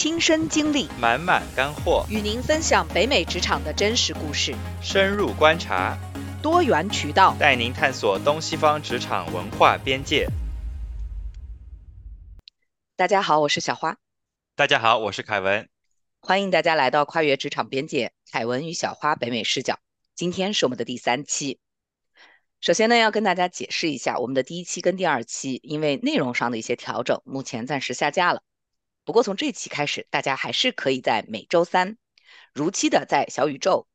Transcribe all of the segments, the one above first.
亲身经历，满满干货，与您分享北美职场的真实故事，深入观察，多元渠道，带您探索东西方职场文化边界。大家好，我是小花。大家好，我是凯文。欢迎大家来到跨越职场边界，凯文与小花北美视角。今天是我们的第三期。首先呢，要跟大家解释一下，我们的第一期跟第二期因为内容上的一些调整，目前暂时下架了。不过从这期开始，大家还是可以在每周三如期的在小宇宙、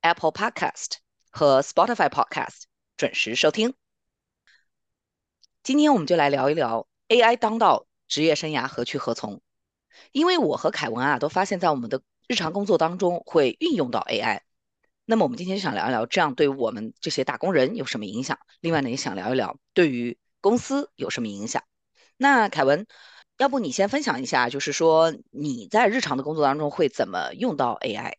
Apple Podcast 和 Spotify Podcast 准时收听。今天我们就来聊一聊 AI 当道，职业生涯何去何从？因为我和凯文啊，都发现，在我们的日常工作当中会运用到 AI。那么我们今天就想聊一聊，这样对我们这些打工人有什么影响？另外呢，也想聊一聊对于公司有什么影响。那凯文，要不你先分享一下，就是说你在日常的工作当中会怎么用到 AI？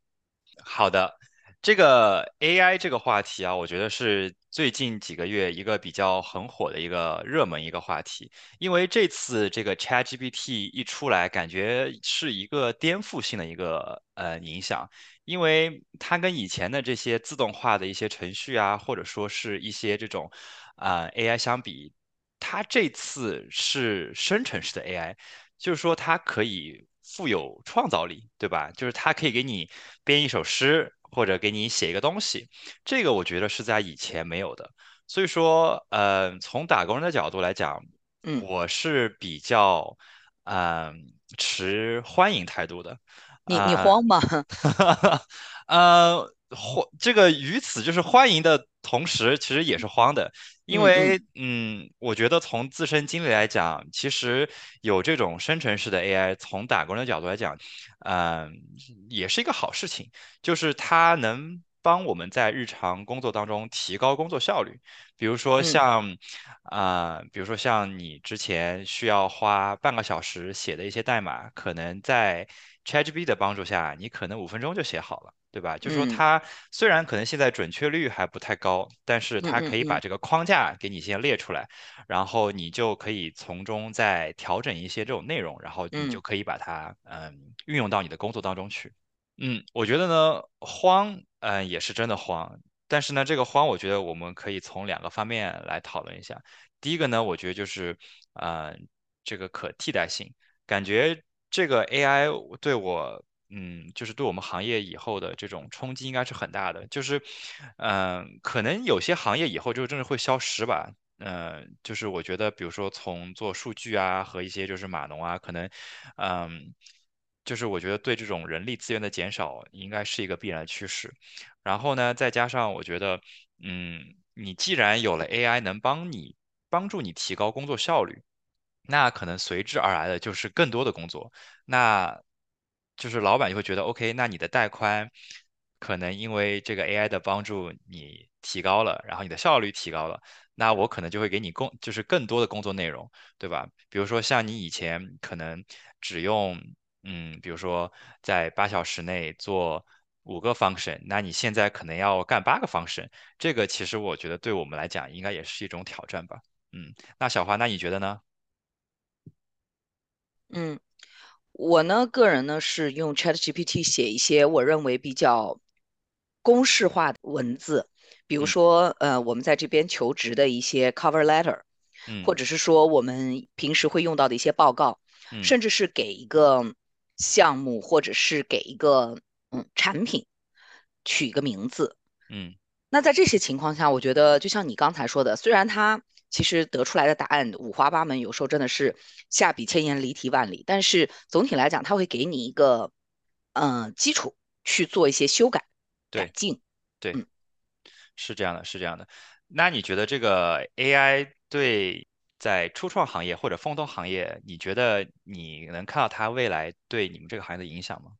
好的，这个 AI 这个话题啊，我觉得是最近几个月一个比较很火的一个热门一个话题，因为这次这个 ChatGPT 一出来，感觉是一个颠覆性的一个呃影响。因为它跟以前的这些自动化的一些程序啊，或者说是一些这种啊 AI 相比，它这次是生成式的 AI，就是说它可以富有创造力，对吧？就是它可以给你编一首诗，或者给你写一个东西，这个我觉得是在以前没有的。所以说，呃，从打工人的角度来讲，嗯，我是比较嗯持欢迎态度的。你你慌吗？呃，欢这个于此就是欢迎的同时，其实也是慌的，因为嗯，我觉得从自身经历来讲，其实有这种生成式的 AI，从打工人的角度来讲，嗯，也是一个好事情，就是它能帮我们在日常工作当中提高工作效率。比如说像啊，比如说像你之前需要花半个小时写的一些代码，可能在 ChatGPT 的帮助下，你可能五分钟就写好了，对吧？就是说它虽然可能现在准确率还不太高，但是它可以把这个框架给你先列出来，然后你就可以从中再调整一些这种内容，然后你就可以把它嗯运用到你的工作当中去。嗯，我觉得呢慌，嗯也是真的慌，但是呢这个慌，我觉得我们可以从两个方面来讨论一下。第一个呢，我觉得就是嗯这个可替代性，感觉。这个 AI 对我，嗯，就是对我们行业以后的这种冲击应该是很大的。就是，嗯，可能有些行业以后就真的会消失吧。嗯，就是我觉得，比如说从做数据啊和一些就是码农啊，可能，嗯，就是我觉得对这种人力资源的减少应该是一个必然趋势。然后呢，再加上我觉得，嗯，你既然有了 AI 能帮你帮助你提高工作效率。那可能随之而来的就是更多的工作，那就是老板就会觉得，OK，那你的带宽可能因为这个 AI 的帮助你提高了，然后你的效率提高了，那我可能就会给你工，就是更多的工作内容，对吧？比如说像你以前可能只用，嗯，比如说在八小时内做五个 function，那你现在可能要干八个 function，这个其实我觉得对我们来讲应该也是一种挑战吧。嗯，那小花，那你觉得呢？嗯，我呢，个人呢是用 ChatGPT 写一些我认为比较公式化的文字，比如说，呃，我们在这边求职的一些 cover letter，或者是说我们平时会用到的一些报告，甚至是给一个项目或者是给一个嗯产品取一个名字，嗯，那在这些情况下，我觉得就像你刚才说的，虽然它其实得出来的答案五花八门，有时候真的是下笔千言，离题万里。但是总体来讲，它会给你一个嗯基础去做一些修改、改进。对，是这样的，是这样的。那你觉得这个 AI 对在初创行业或者风投行业，你觉得你能看到它未来对你们这个行业的影响吗？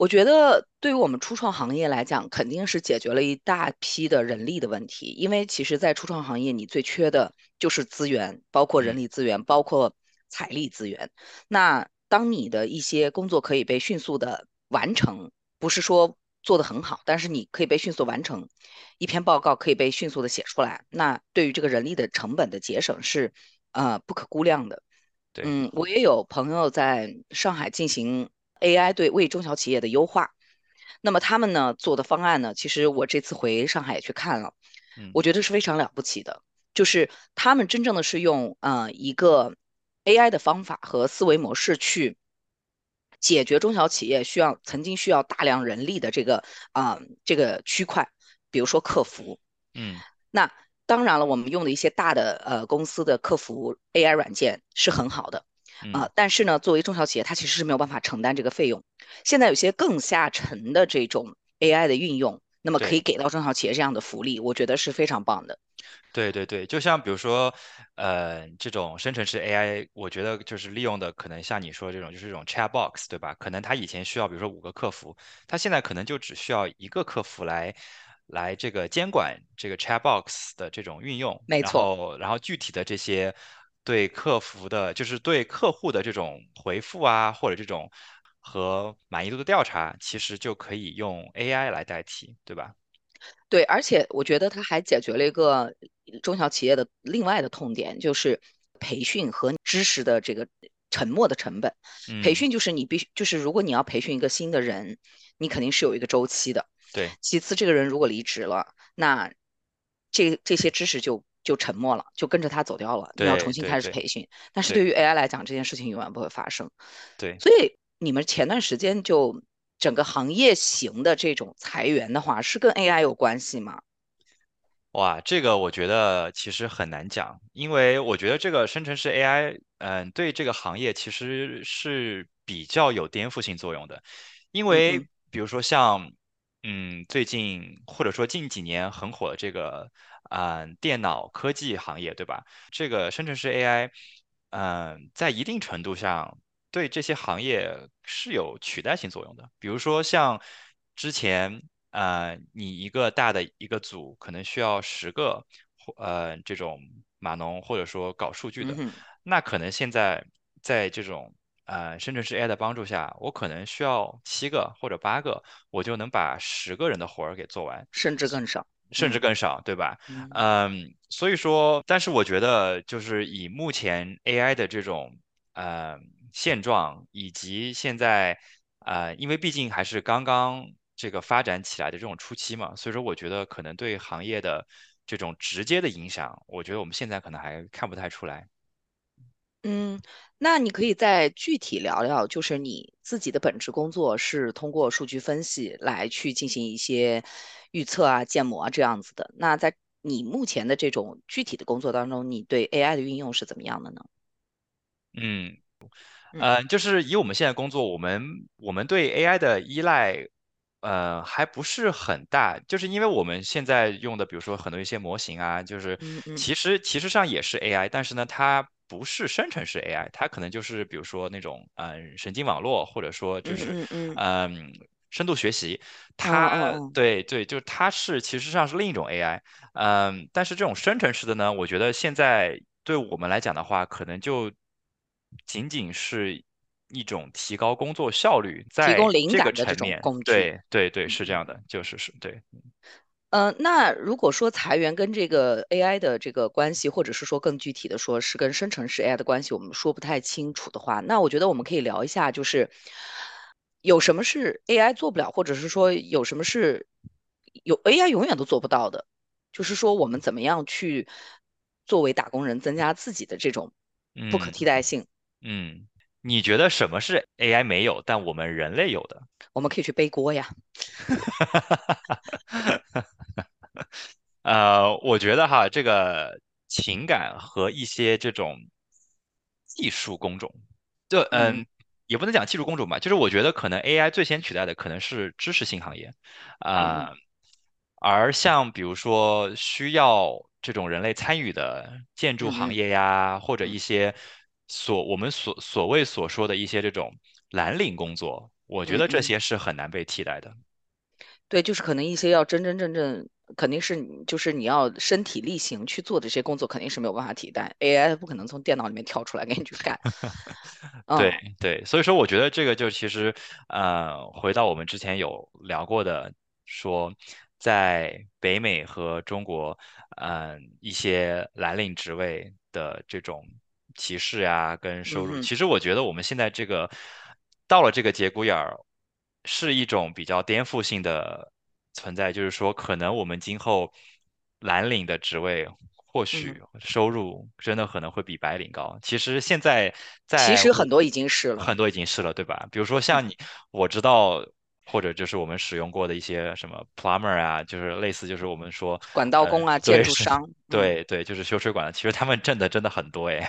我觉得对于我们初创行业来讲，肯定是解决了一大批的人力的问题。因为其实，在初创行业，你最缺的就是资源，包括人力资源，包括财力资源。那当你的一些工作可以被迅速的完成，不是说做得很好，但是你可以被迅速完成，一篇报告可以被迅速的写出来，那对于这个人力的成本的节省是呃不可估量的。对，嗯，我也有朋友在上海进行 AI 对为中小企业的优化。那么他们呢做的方案呢，其实我这次回上海也去看了，嗯我觉得是非常了不起的。就是他们真正的是用呃一个 AI 的方法和思维模式去解决中小企业需要曾经需要大量人力的这个啊、这个区块，比如说客服。嗯那当然了，我们用的一些大的呃公司的客服 AI 软件是很好的啊、嗯，但是呢，作为中小企业，它其实是没有办法承担这个费用。现在有些更下沉的这种 AI 的运用，那么可以。给到中小企业这样的福利，我觉得是非常棒的。对对对，就像比如说，呃，这种生成式 AI，我觉得就是利用的可能像你说这种，就是这种 chat box，对吧？可能他以前需要比如说五个客服，他现在可能就只需要一个客服来来这个监管这个 chat box 的这种运用，没错。后然后具体的这些对客服的，就是对客户的这种回复啊，或者这种和满意度的调查，其实就可以用 AI 来代替，对吧？对，而且我觉得它还解决了一个中小企业的另外的痛点，就是培训和知识的这个沉没的成本。培嗯，训就是你必须，就是如果你要培训一个新的人，你肯定是有一个周期的。对其次，这个人如果离职了，那这这些知识就就沉默了，就跟着他走掉了。你要重新开始培训，但是对对于 AI 来讲，这件事情永远不会发生。对。所以你们前段时间就整个行业型的这种裁员的话，是跟 AI 有关系吗？哇，这个我觉得其实很难讲，因为我觉得这个生成式 AI，嗯，对这个行业其实是比较有颠覆性作用的，因为比如说像，嗯，最近或者说近几年很火的这个，嗯，电脑科技行业，对吧？这个生成式 AI，嗯，在一定程度上对这些行业是有取代性作用的，比如说像之前。呃，你一个大的一个组可能需要十个或呃这种码农或者说搞数据的，嗯，那可能现在在这种呃生成式 AI 的帮助下，我可能需要七个或者八个，我就能把十个人的活儿给做完，甚至更少。甚至嗯更少，对吧？嗯嗯，所以说，但是我觉得就是以目前 AI 的这种呃现状，以及现在呃，因为毕竟还是刚刚这个发展起来的这种初期嘛，所以说我觉得可能对行业的这种直接的影响，我觉得我们现在可能还看不太出来。嗯，那你可以再具体聊聊，就是你自己的本职工作是通过数据分析来去进行一些预测啊、建模啊这样子的。那在你目前的这种具体的工作当中，你对 AI 的运用是怎么样的呢？嗯。嗯呃，就是以我们现在工作，我们我们对 AI 的依赖，呃，还不是很大，就是因为我们现在用的，比如说很多一些模型啊，就是嗯嗯其实其实上也是 AI，但是呢，它不是生成式 AI，它可能就是比如说那种嗯、呃神经网络，或者说就嗯是嗯深度学习，哦它对对，就是它是其实上是另一种 AI，嗯，但是这种生成式的呢，我觉得现在对我们来讲的话，可能就仅仅是一种提高工作效率，在这个层面。对对对。是。这样的，就是是对，呃，那如果说裁员跟这个 AI 的这个关系，或者是说更具体的说是跟生成式 AI 的关系，我们说不太清楚的话，那我觉得我们可以聊一下，就是有什么是 AI 做不了，或者是说有什么是有 AI 永远都做不到的，就是说我们怎么样去作为打工人增加自己的这种不可嗯替代性，嗯，你觉得什么是 AI 没有，但我们人类有的？我们可以去背锅呀。呃，我觉得哈，这个情感和一些这种技术工种，就嗯嗯，也不能讲技术工种吧，就是我觉得可能 AI 最先取代的可能是知识性行业，嗯啊、而像比如说需要这种人类参与的建筑行业呀，或者嗯一些所我们所所谓所说的一些这种蓝领工作，我觉。得这些是很难被替代的。对，就是可能一些要真真正正，肯定是你就是你要身体力行去做的这些工作，肯定是没有办法替代，AI 不可能从电脑里面跳出来给你去干。对嗯对，所以说我觉得这个就其实，呃，回到我们之前有聊过的，说在北美和中国，嗯、一些蓝领职位的这种歧视呀，跟收入。嗯，其实我觉得我们现在这个到了这个节骨眼儿，是一种比较颠覆性的存在，就是说可能我们今后蓝领的职位或许收入真的可能会比白领高。其实现在在其实很多已经是了。很多已经是了，对吧？比如说嗯，像你，我知道。或者就是我们使用过的一些什么 plumber 啊，就是类似就是我们说，管道呃，工啊，建筑商，嗯。对对，就是修水管的，其实他们挣的真的很多诶。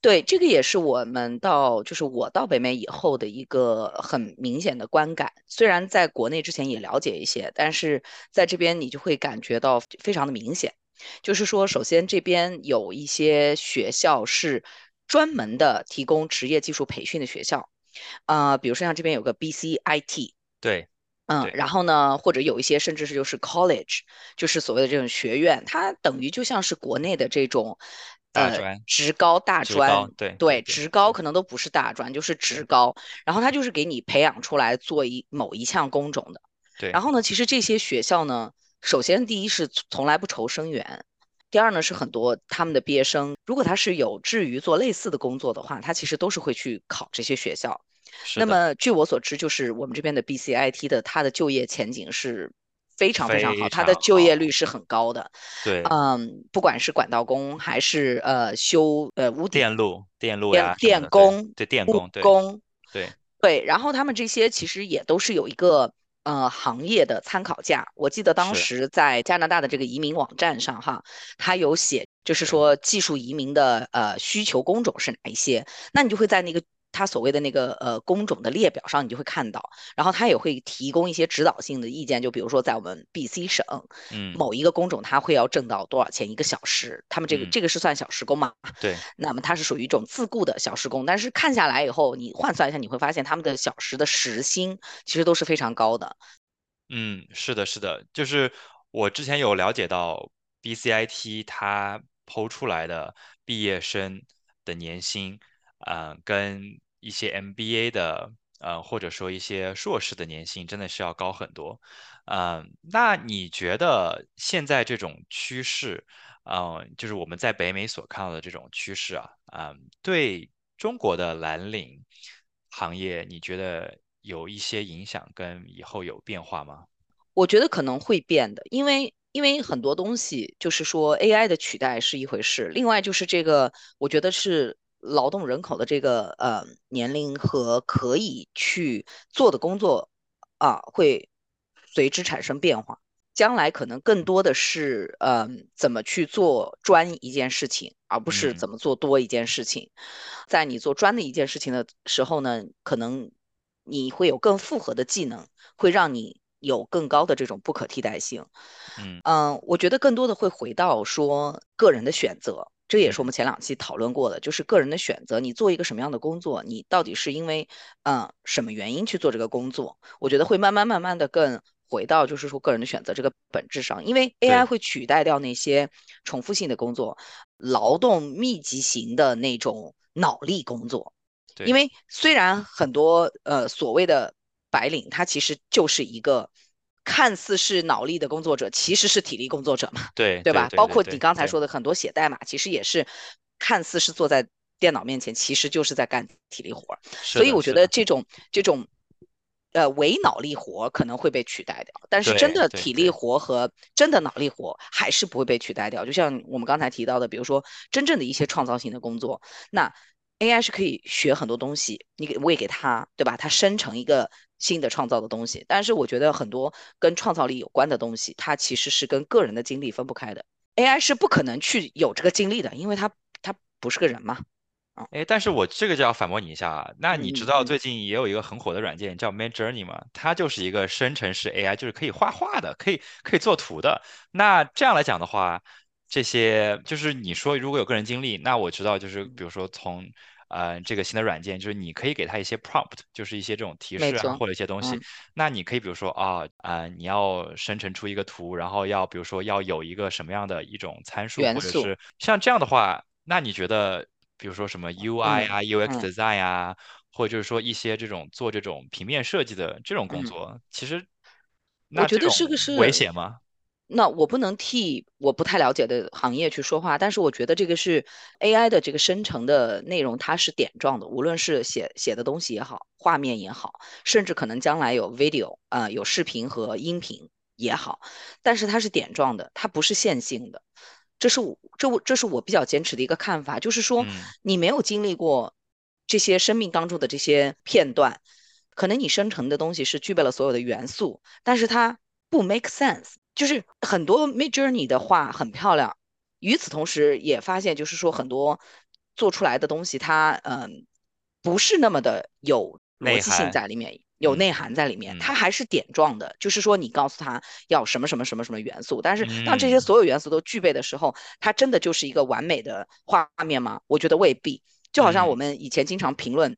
对，这个也是我们到，就是我到北美以后的一个很明显的观感。虽然在国内之前也了解一些，但是在这边你就会感觉到非常的明显。就是说，首先这边有一些学校是专门的提供职业技术培训的学校，呃，比如说像这边有个 BCIT，对嗯，然后呢，或者有一些甚至是就是 college，就是所谓的这种学院，它等于就像是国内的这种，呃，大专、职高、大专，对对对，职高可能都不是大专，就是职高，然后他就是给你培养出来做一某一项工种的。对，然后呢，其实这些学校呢，首先第一是从来不愁生源，第二呢是很多他们的毕业生，如果他是有志于做类似的工作的话，他其实都是会去考这些学校。那么据我所知，就是我们这边的 BCIT 的它的就业前景是非常非常好，非它的。就业率是很高的。对，嗯，不管是管道工还是呃修呃屋顶电路、电路电呀电工、对，电工，对工，对对，然后他们这些其实也都是有一个呃行业的参考价。我记得当，时在加拿大的这个移民网站上哈，它有写，就是，说技术移民的呃需求工种是哪一些，那你就会在那个。它所谓的那个呃工种的列表上，你就会看到，然后他也会提供一些指导性的意见，就比如说在我们 BC 省嗯某一个工种，他会要挣到多少钱一个小时，他们这个嗯，这个是算小时工嘛？对，那么它是属于一种自雇的小时工，但是看下来以后，你换算一下，你会发现他们的小时的时薪其实都是非常高的。嗯，是的，是的，就是我之前有了解到 BCIT 它抛出来的毕业生的年薪，呃，跟一些 MBA 的，呃，或者说一些硕士的年薪真的是要高很多。嗯、那你觉得现在这种趋势，嗯、就是我们在北美所看到的这种趋势啊，嗯、对中国的蓝领行业，你觉得有一些影响跟以后有变化吗？我觉得可能会变的，因为因为很多东西就是说 AI 的取代是一回事，另外就是这个，我觉得是劳动人口的这个呃年龄和可以去做的工作啊，会随之产生变化。将来可能更多的是，呃、怎么去做专一件事情，而不是嗯怎么做多一件事情。在你做专的一件事情的时候呢，可能你会有更复合的技能，会让你有更高的这种不可替代性。嗯嗯，我觉得更多的会回到说个人的选择，这也是我嗯们前两期讨论过的，就是个人的选择。你做一个什么样的工作，你到底是因为嗯什么原因去做这个工作？我觉得会慢慢慢慢的更回到就是说个人的选择这个本质上，因为 AI 会取代掉那些重复性的工作，劳动密集型的那种脑力工作。因为虽然很多呃所谓的白领，他其实就是一个看似是脑力的工作者，其实是体力工作者嘛，对 对对吧？包括你刚才说的很多写代码，其实也是看似是坐在电脑面前，其实就是在干体力活儿。所以我觉，得这种这种呃伪脑力活可能会被取代掉，但是真的体力活和真的脑力活还是不会被取代掉。就像我们刚才提到的，比如说真正的一些创造性的工作，那 AI 是可以学很多东西，你给喂给它，对吧？它生成一个新的创造的东西。但是我觉得很多跟创造力有关的东西，它其实是跟个人的经历分不开的。AI 是不可能去有这个经历的，因为它它不是个人嘛。嗯哎，但是我这个就要反驳你一下啊。那你知道最近也有一个很火的软件叫 Midjourney 吗？它就是一个生成式 AI，就是可以画画的，可以可以做图的。那这样来讲的话，这些就是你说如果有个人经历，那我知道就是比嗯，如说从呃这个新的软件，就是你可以给它一些 prompt，就是一些这种提示啊。或者一些东西。嗯那你可以比如说啊啊、你要生成出一个图，然后要比如说要有一个什么样的一种参数，或者是像这样的话，那你觉得？比如说什么 UI 嗯啊、UX 嗯 design 啊，或者就是说一些这种做这种平面设计的这种工嗯。作，其实我那这种觉得这个是，危险吗？那我不能替我不太了解的行业去说话，但是我觉得这个是 AI 的这个生成的内容，它是点状的，无论是写写的东西也好，画面也好，甚至可能将来有 video 啊、有视频和音频也好，但是它是点状的，它不是线性的。这是我这我这是我比较坚持的一个看法，就是说嗯你没有经历过这些生命当中的这些片段，可能你生成的东西是具备了所有的元素，但是它不 make sense。就是很多 Mid Journey 的画很漂亮，与此同时也发现，就是说很多做出来的东西它，嗯不是那么的有逻辑性，在里面，有嗯内涵在里面，嗯它还是点状的，就是说你告诉他要什么什么什么什么元素，但是当这些嗯所有元素都具备的时候，它真的就是一个完美的画面吗？我觉得未必。就好像我嗯。们以前经常评论。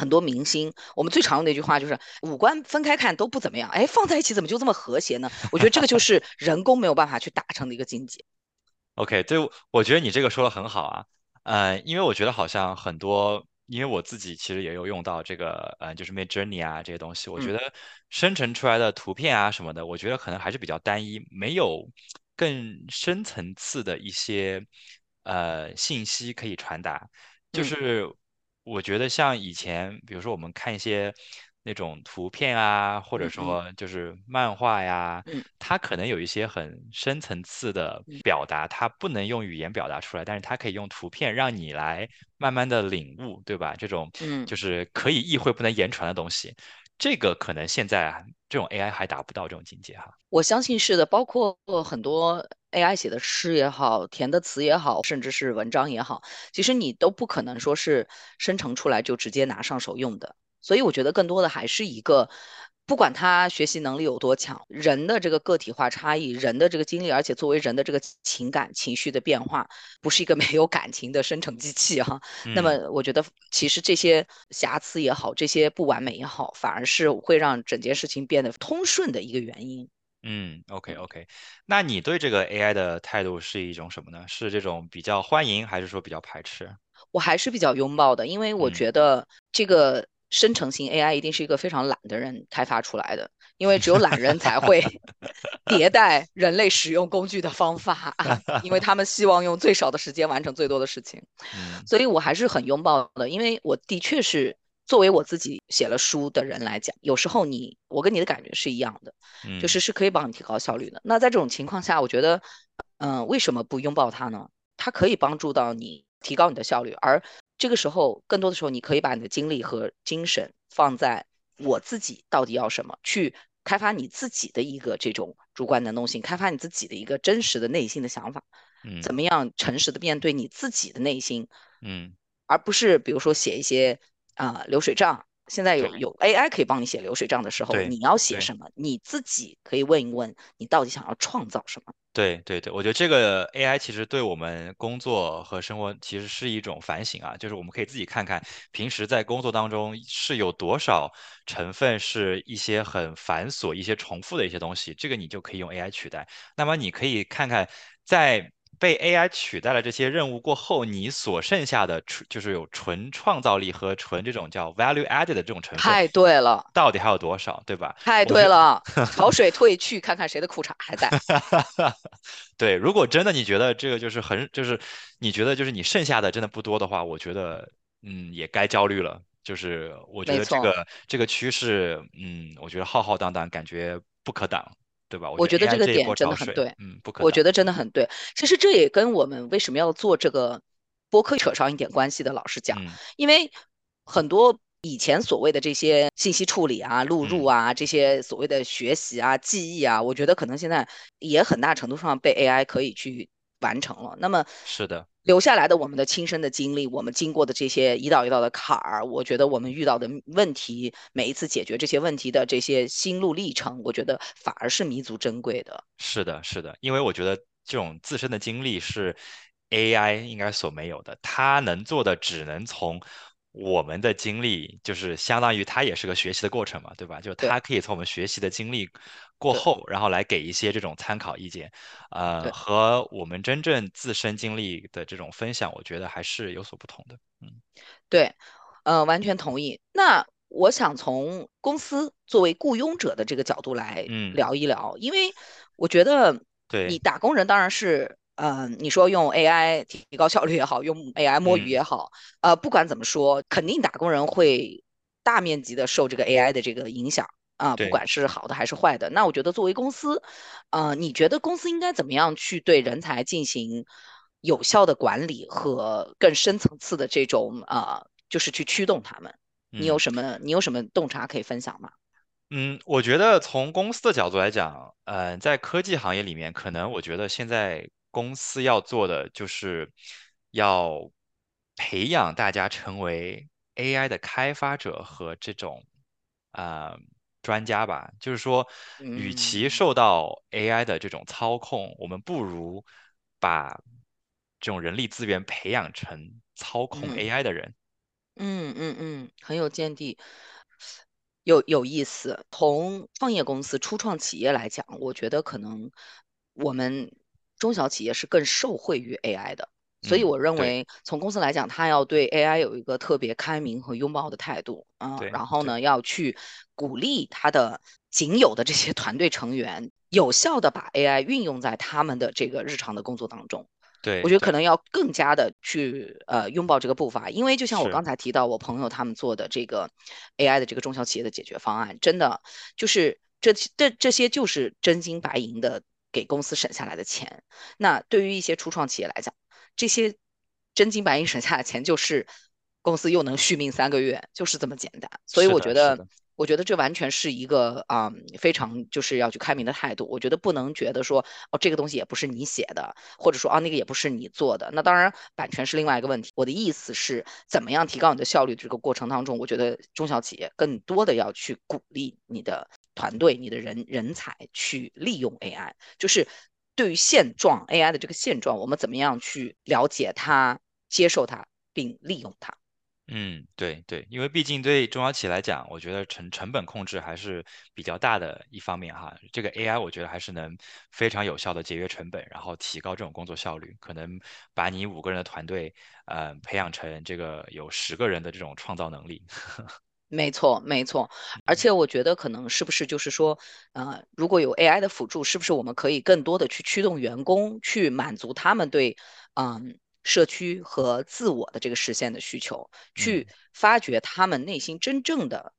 很多明星，我们最常用的一句话就是五官分开看都不怎么样，哎，放在一起怎么就这么和谐呢？我觉得这个就 是人工没有办法去达成的一个境界。OK，对，我觉得你这个说的很好啊，呃，因为我觉得好像很多，因为我自己其实也有用到这个，呃，就是 Mid Journey 啊这些东西，我觉嗯得生成出来的图片啊什么的，我觉得可能还是比较单一，没有更深层次的一些呃信息可以传达。就嗯是我觉得像以前，比如说我们看一些那种图片啊，或者说就是漫画呀。嗯它可能有一些很深层次的嗯表达，它不能用语言表达出来，但是它可以用图片让你来慢慢的领悟，对吧？这种嗯。就是可以意会不能言传的东西，这个可能现在啊这种 AI 还达不到这种境界哈。我相信是的，包括很多 AI 写的诗也好，填的词也好，甚至是文章也好，其实你都不可能说是生成出来就直接拿上手用的。所以我觉得更多的还是一个，不管他学习能力有多强，人的这个个体化差异，人的这个经历，而且作为人的这个情感情绪的变化，不是一个 没有感情的生成机器哈、那嗯么我觉得其实这些瑕疵也好，这些不完美也好，反而是会让整件事情变得通顺的一个原因。嗯，OK 嗯。OK，那你对这个 AI 的态度是一种什么呢？是这种比较欢迎，还是说比较排斥？我还是比较拥抱的，因为我嗯觉得这个生成型 AI 一定是一个非常懒的人开发出来的，因为只有懒人才会 迭代人类使用工具的方法啊，因为他们希望用最少的时间完成最多的事情，嗯所以我还是很拥抱的，因为我的确是作为我自己写了书的人来讲，有时候你我跟你的感觉是一样的，就嗯是是可以帮你提高效率的。那在这种情况下，我觉得，嗯、为什么不拥抱它呢？它可以帮助到你提高你的效率，而这个时候，更多的时候，你可以把你的精力和精神放在我自己到底要什么，去开发你自己的一个这种主观能动性，开发你自己的一个真实的内心的想法，嗯怎么样诚实的面对你自己的内心，嗯，而不是比如说写一些啊、流水账。现在有有 AI 可以帮你写流水账的时候，你要写。什么，你自己可以问一问，你到底想要创造什么。对对对，我觉得这个 AI 其实对我们工作和生活其实是一种反省啊，就是我们可以自己看看平时在工作当中是有多少成分是一些很繁琐、一些重复的一些东西，这个你就可以用 AI 取代。那么你可以看看在被 AI 取代了这些任务过后，你所剩下的纯就是有纯创造力和纯这种叫 value added 的这种成分，太对了，到底还有多少，对吧？太对了，潮水退去，看看谁的裤衩还在。对，如果真的你觉得这个就是很，就是你觉得就是你剩下的真的不多的话，我觉得嗯也该焦虑了。就是我觉，得这个这个趋势，嗯，我觉得浩浩荡荡，感觉不可挡，对吧？我觉得这个点真的很对，嗯，不。我觉得真的很对。其实这也跟我们为什么要做这个播客扯上一点关系的。老实讲，嗯因为很多以前所谓的这些信息处理啊、录入嗯啊、这些所谓的学习啊、记忆啊，我觉得可能现在也很大程度上被 AI 可以去完成了。那么是的，留下来的我们的亲身的经历，我们经过的这些一道一道的坎儿，我觉得我们遇到的问题，每一次解决这些问题的这些心路历程，我觉得反而是弥足珍贵的。是的，是的，因为我觉得这种自身的经历是 AI 应该所没有的，它能做的只能从我们的经历，就是相当于它也是个学习的过程嘛，对吧？就对它可以从我们学习的经历过后，然后来给一些这种参考意见，呃，和我们真正自身经历的这种分享，我觉得还是有所不同的。嗯。对，呃，完全同意。那我想从公司作为雇佣者的这个角度来嗯。聊一聊，因为我觉得对。你，打工人当然是，嗯、你说用 AI 提高效率也好，用 AI 摸鱼嗯，也好，呃，不管怎么说，肯定打工人会大面积的受这个 AI 的这个影响啊、不。管是好的还是坏的。那我觉得作为公司，呃，你觉得公司应该怎么样去对人才进行有效的管理和更深层次的这种呃，就是去驱动他们？你有嗯。什么你有什么洞察可以分享吗？嗯，我觉得从公司的角度来讲，嗯、在科技行业里面，可能我觉得现在公司要做的就是要培养大家成为 AI 的开发者和这种啊、专家吧。就是说，与其嗯受到 AI 的这种操控，我们不如把这种人力资源培养成操控嗯 AI 的人。嗯嗯嗯，很有见地。有有意思。从创业公司、初创企业来讲，我觉得可能我们中小企业是更受惠于 AI 的。所以嗯，我认为，从公司来讲，它要对 AI 有一个特别开明和拥抱的态度，嗯，对对然后呢，要去鼓励他的仅有的这些团队成员，有效的把 AI 运用在他们的这个日常的工作当中。我对我，觉得可能要更加的去呃拥抱这个步伐，因为就像我，刚才提到，我朋友他们做的这个 AI 的这个中小企业的解决方案，真的就是这这这些就是真金白银的给公司省下来的钱。那对于一些初创企业来讲，这些真金白银省下的钱就是公司又能续命三个月，就是这么简单。所以，我觉得。我觉得这完全是一个啊、嗯非常就是要去开明的态度。我觉得不能觉得说哦，这个东西也不是你写的，或者说啊，那个也不是你做的。那当然，版权是另外一个问题。我的意思是，怎么样提高你的效率？这个过程当中，我觉得中小企业更多的要去鼓励你的团队、你的人人才去利用 AI，就是对于现状 AI 的这个现状，我们怎么样去了解它、接受它并利用它。嗯，对对，因为毕竟对中小企业来讲，我觉得成成本控制还是比较大的一方面哈。这个 AI 我觉得还是能非常有效的节约成本，然后提高这种工作效率，可能把你五个人的团队，呃，培养成这个有十个人的这种创造能力。没错，没错，而且我觉得可能是不是就是说，呃，如果有 AI 的辅助，是不是我们可以更多的去驱动员工去满足他们对，嗯，社区和自我的这个实现的需求，嗯。去发掘他们内心真正的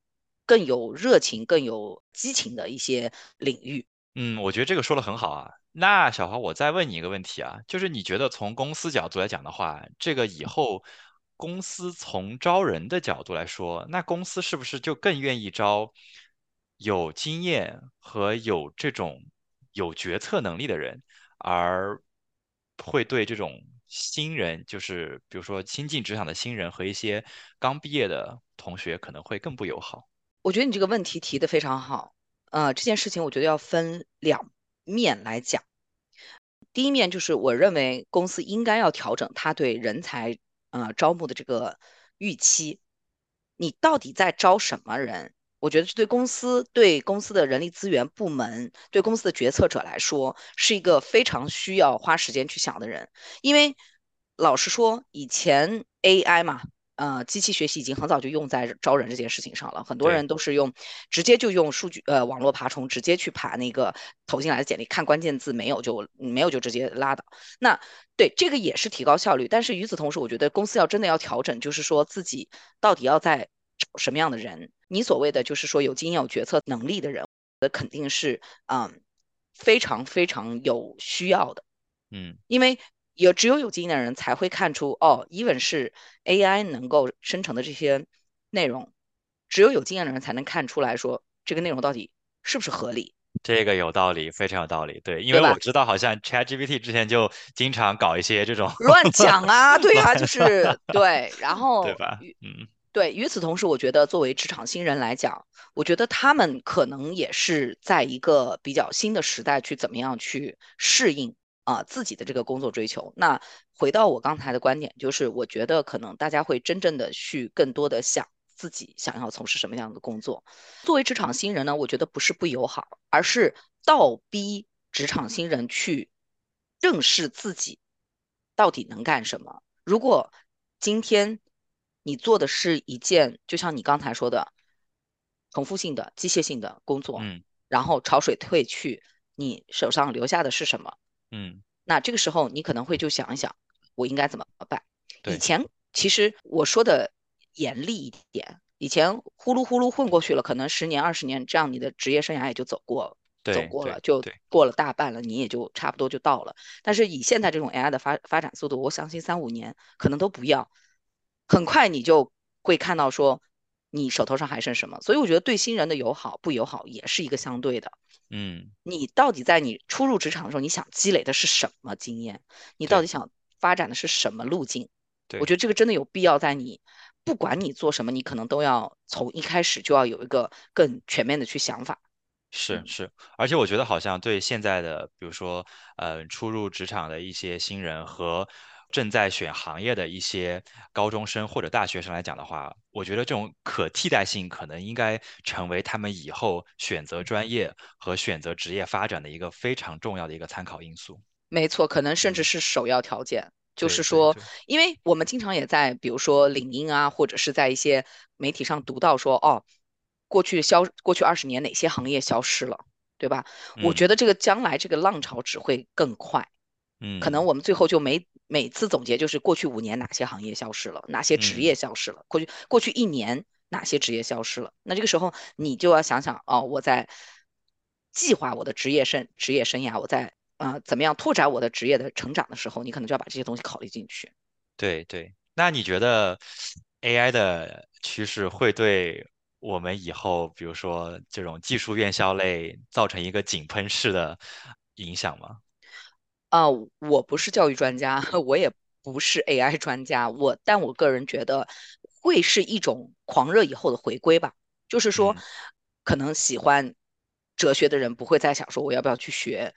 更有热情、更有激情的一些领域。嗯，我觉得这个说的很好啊。那小华，我再问你一个问题啊，就是你觉得从公司角度来讲的话，这个以后公司从招人的角度来说，那公司是不是就更愿意招有经验和有这种有决策能力的人，而会对这种新人，就是比如说新进职场的新人和一些刚毕业的同学，可能会更不友好？我觉得你这个问题提的非常好，呃，这件事情我觉得要分两面来讲。第一面就是我认为公司应该要调整他对人才呃招募的这个预期，你到底在招什么人？我觉得是对公司、对公司的人力资源部门、对公司的决策者来说，是一个非常需要花时间去想的人。因为老实说，以前 AI 嘛，呃，机器学习已经很早就用在招人这件事情上了，很多人都是用直接就用数据呃网络爬虫，直接去爬那个投进来的简历，看关键字没有就没有就直接拉倒。那对这个也是提高效率，但是与此同时，我觉得公司要真的要调整，就是说自己到底要在找什么样的人。你所谓的就是说有经验、有决策能力的人，那肯定是嗯非常非常有需要的。嗯。因为有只有有经验的人才会看出，哦，even 是 AI 能够生成的这些内容，只有有经验的人才能看出来说这个内容到底是不是合理，这个有道理，非常有道理。对，因为？我知道，好像 ChatGPT 之前就经常搞一些这种乱讲啊，对啊，就是对，然 对吧？嗯对与此同时，我觉得作为职场新人来讲，我觉得他们可能也是在一个比较新的时代去怎么样去适应啊、自己的这个工作追求。那回到我刚才的观点，就是我觉得可能大家会真正的去更多的想自己想要从事什么样的工作。作为职场新人呢，我觉得不是不友好，而是倒逼职场新人去正视自己到底能干什么。如果今天你做的是一件，就像你刚才说的，重复性的、机械性的工作，嗯然后潮水退去，你手上留下的是什么？嗯，那这个时候你可能会就想一想，我应该怎么办？以前其实我说的严厉一点，以前呼噜呼噜混过去了，可能十年二十年，这样你的职业生涯也就走过走过了，就，过了大半了，你也就差不多就到了。但是以现在这种 AI 的发发展速度，我相信三五年可能都不要，很快你就会看到说你手头上还剩什么。所以我觉得对新人的友好不友好也是一个相对的。嗯你到底在你初入职场的时候，你想积累的是什么经验？你到底想发展的是什么路径？我。觉得这个真的有必要在你不管你做什么，你可能都要从一开始就要有一个更全面的去想法。嗯，是是，而且我觉得好像对现在的，比如说，呃，初入职场的一些新人和正在选行业的一些高中生或者大学生来讲的话，我觉得这种可替代性可能应该成为他们以后选择专业和选择职业发展的一个非常重要的一个参考因素。没错，可能甚至嗯，是首要条件。就是说，因为我们经常也在，比如说领英啊，或者是在一些媒体上读到说，哦，过去消过去二十年哪些行业消失了，对吧？我嗯觉得这个将来这个浪潮只会更快。可能嗯我们最后就没每次总结就是过去五年哪些行业消失了，哪些职嗯，业消失了，过去过去一年哪些职业消失了。那这个时候你就要想想哦，我在计划我的职业生职业生涯，我在呃怎么样拓展我的职业的成长的时候，你可能就要把这些东西考虑进去。对对。那你觉得 AI 的趋势会对我们以后，比如说这种技术院校类，造成一个井喷式的影响吗？啊、我不是教育专家，我也不是 AI 专家，我但我个人觉得会是一种狂热以后的回归吧。就是说，嗯可能喜欢哲学的人不会再想说我要不要去学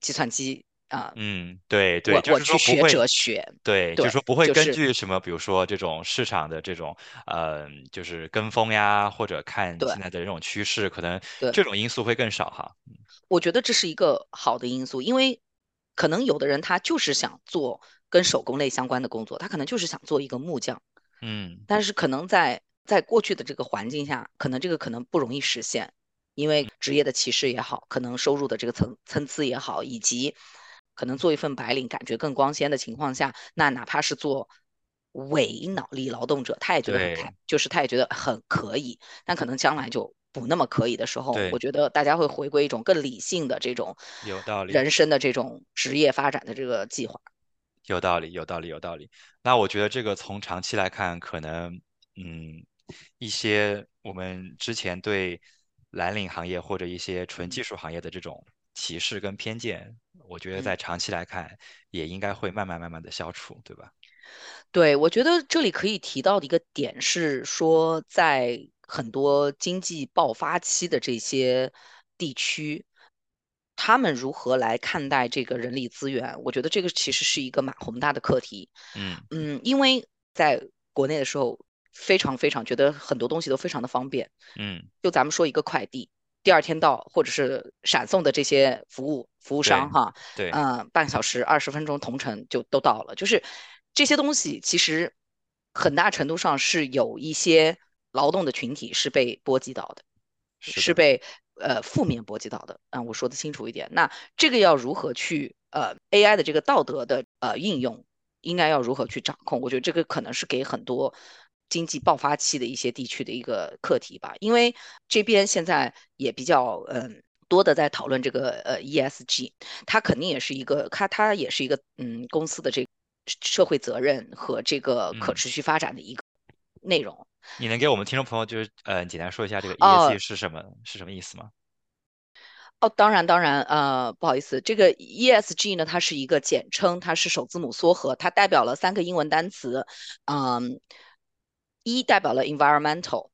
计算机啊、嗯，对对，我我就是去学说不会，哲学，对，就是，说不会根据什么，比如说这种市场的这种，呃，就是跟风呀，或者看现在的这种趋势，可能。这种因素会更少哈。我觉得这是一个好的因素，因为可能有的人他就是想做跟手工类相关的工作，他可能就是想做一个木匠，嗯但是可能在在过去的这个环境下，可能这个可能不容易实现，因为职业的歧视也好，可能收入的这个层参差也好，以及可能做一份白领感觉更光鲜的情况下，那哪怕是做伪脑力劳动者，他也觉得很开，就是他也觉得很可以，但可能将来就不那么可以的时候，我，觉得大家会回归一种更理性的这种有道理。人生的这种职业发展的这个计划。有道理，有道理，有道理。那我觉得这个从长期来看，可能，嗯，一些我们之前对蓝领行业或者一些纯技嗯术行业的这种歧视跟偏见，我觉得嗯。在长期来看，也应该会慢慢慢慢的消除，对吧？对，我觉得这里可以提到的一个点是说，在很多经济爆发期的这些地区，他们如何来看待这个人力资源？我觉得这个其实是一个蛮宏大的课题。嗯嗯，因为在国内的时候，非常非常觉得很多东西都非常的方便。嗯，就咱们说一个快递，第二天到，或者是闪送的这些服务服务商哈，对，嗯，半小时、二十分钟同城就都到了。就是这些东西，其实很大程度上是有一些劳动的群体是被波及到的，是的，是被呃负面波及到的。嗯，我说的清楚一点。那这个要如何去呃 AI 的这个道德的呃应用，应该要如何去掌控？我觉得这个可能是给很多经济爆发期的一些地区的一个课题吧，因为这边现在也比较嗯。多的在讨论这个呃 ESG，它肯定也是一个，它它也是一个嗯公司的这个社会责任和这个可嗯，持续发展的一个内容。你能给我们听众朋友就是呃简单说一下这个 ESG 哦是什么是什么意思吗？哦，当然当然，呃，不好意思，这个 ESG 呢，它是一个简称，它是首字母缩合，它代表了三个英文单词，嗯，E 代表了 environmental。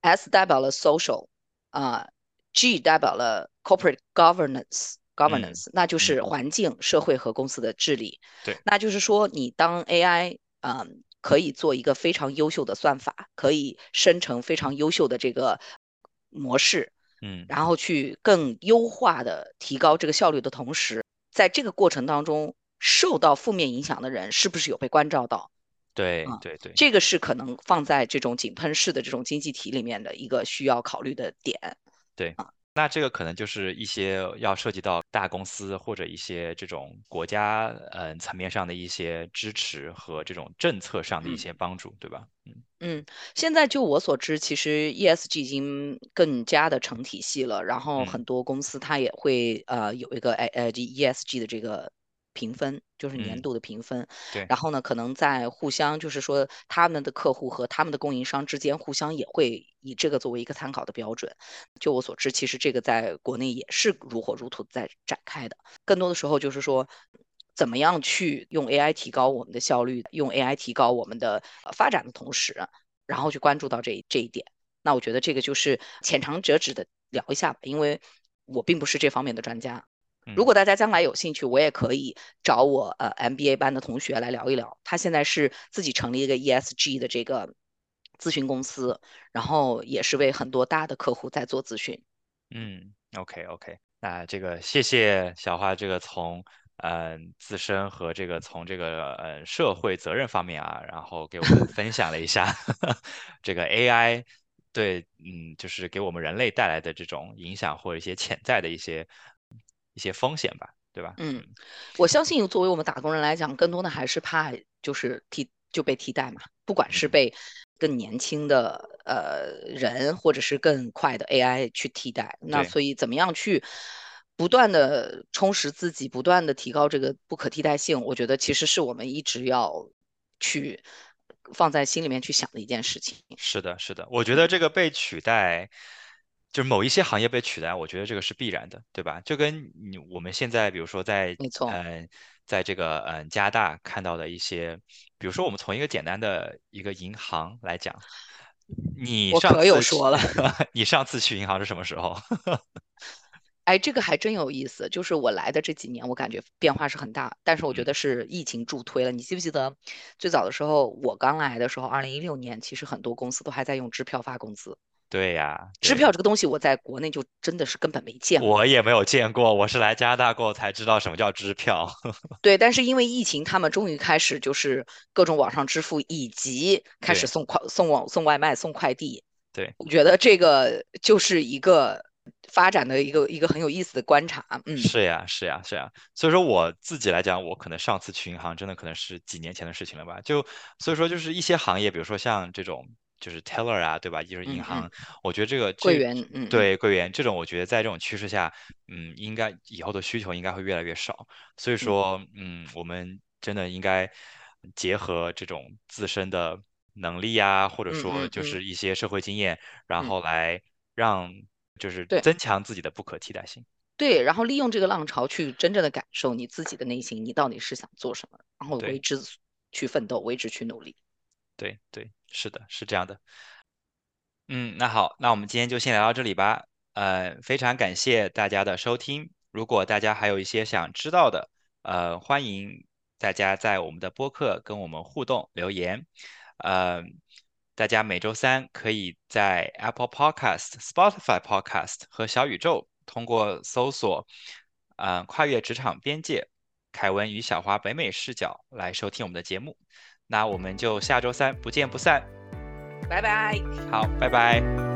S 代表了 social，啊、G 代表了 corporate governance。嗯 governance，那就嗯，是环境、社会和公司的治理。对，那就是说，你当 AI，嗯，可以做一个非常优秀的算法，可以生成非常优秀的这个模式，嗯然后去更优化的提高这个效率的同时，在这个过程当中受到负面影响的人是不是有被关照到？啊，对对对。这个是可能放在这种井喷式的这种经济体里面的一个需要考虑的点。对，那这个可能就是一些要涉及到大公司或者一些这种国家嗯层面上的一些支持和这种政策上的一些帮助，对吧？嗯嗯，现在就我所知，其实 ESG 已经更加的成体系了，然后很多公司它也会呃有一个哎呃 ESG 的这个。评分就是年度的评分，对。然后呢，可能在互相就是说他们的客户和他们的供应商之间，互相也会以这个作为一个参考的标准。就我所知，其实这个在国内也是如火如荼在展开的。更多的时候就是说，怎么样去用 AI 提高我们的效率，用 AI 提高我们的发展的同时，然后去关注到这这一点。那我觉得这个就是浅尝辄止的聊一下吧，因为我并不是这方面的专家。如果大家将来有兴趣，我也可以找我呃 MBA 班的同学来聊一聊。他现在是自己成立一个 ESG 的这个咨询公司，然后也是为很多大的客户在做咨询。嗯，OK OK，那这个谢谢小花，这个从嗯自身和这个从这个呃社会责任方面啊，然后给我们分享了一下 这个 AI 对嗯就是给我们人类带来的这种影响或者一些潜在的一些。一些风险吧，对吧？嗯，我相信作为我们打工人来讲，更多的还是怕就是替就被替代嘛，不管是被更年轻的呃人，或者是更快的 AI 去替代。那所以怎么样去不断的充实自己，不断的提高这个不可替代性，我觉得其实是我们一直要去放在心里面去想的一件事情。是的，是的，我觉得这个被取代。就是某一些行业被取代，我觉得这个是必然的，对吧？就跟你我们现在，比如说在，没错，嗯，在这个嗯加拿大看到的一些，比如说我们从一个简单的一个银行来讲，你上次有说了，你上次去银行是什么时候？哎，这个还真有意思。就是我来的这几年，我感觉变化是很大，但是我觉得是疫情助推了。你记不记得最早的时候，我刚来的时候，二零一六年，其实很多公司都还在用支票发工资。对呀，支票这个东西，我在国内就真的是根本没见过。我也没有见过，我是来加拿大过后才知道什么叫支票。对，但是因为疫情，他们终于开始就是各种网上支付，以及开始送快、送网、送外卖、送快递。对，我觉得这个就是一个发展的一个一个很有意思的观察。嗯，是呀，是呀，是呀。所以说我自己来讲，我可能上次去银行真的可能是几年前的事情了吧。就所以说，就是一些行业，比如说像这种。就是 teller 啊，对吧？就是银行，我觉得这个柜员，嗯，对柜员这种，我觉得在这种趋势下，嗯，应该以后的需求应该会越来越少。所以说，嗯，我们真的应该结合这种自身的能力啊，或者说就是一些社会经验，然后来让就是增强自己的不可替代性。对，然后利用这个浪潮去真正的感受你自己的内心，你到底是想做什么，然后为之去奋斗，为之去努力。对对。是的，是这样的。嗯，那好，那我们今天就先聊到这里吧。呃，非常感谢大家的收听。如果大家还有一些想知道的，呃，欢迎大家在我们的播客跟我们互动留言。呃，大家每周三可以在 Apple Podcast、Spotify Podcast 和小宇宙通过搜索“呃跨越职场边界，凯文与小花北美视角”来收听我们的节目。那我们就下周三不见不散，拜拜。好，拜拜。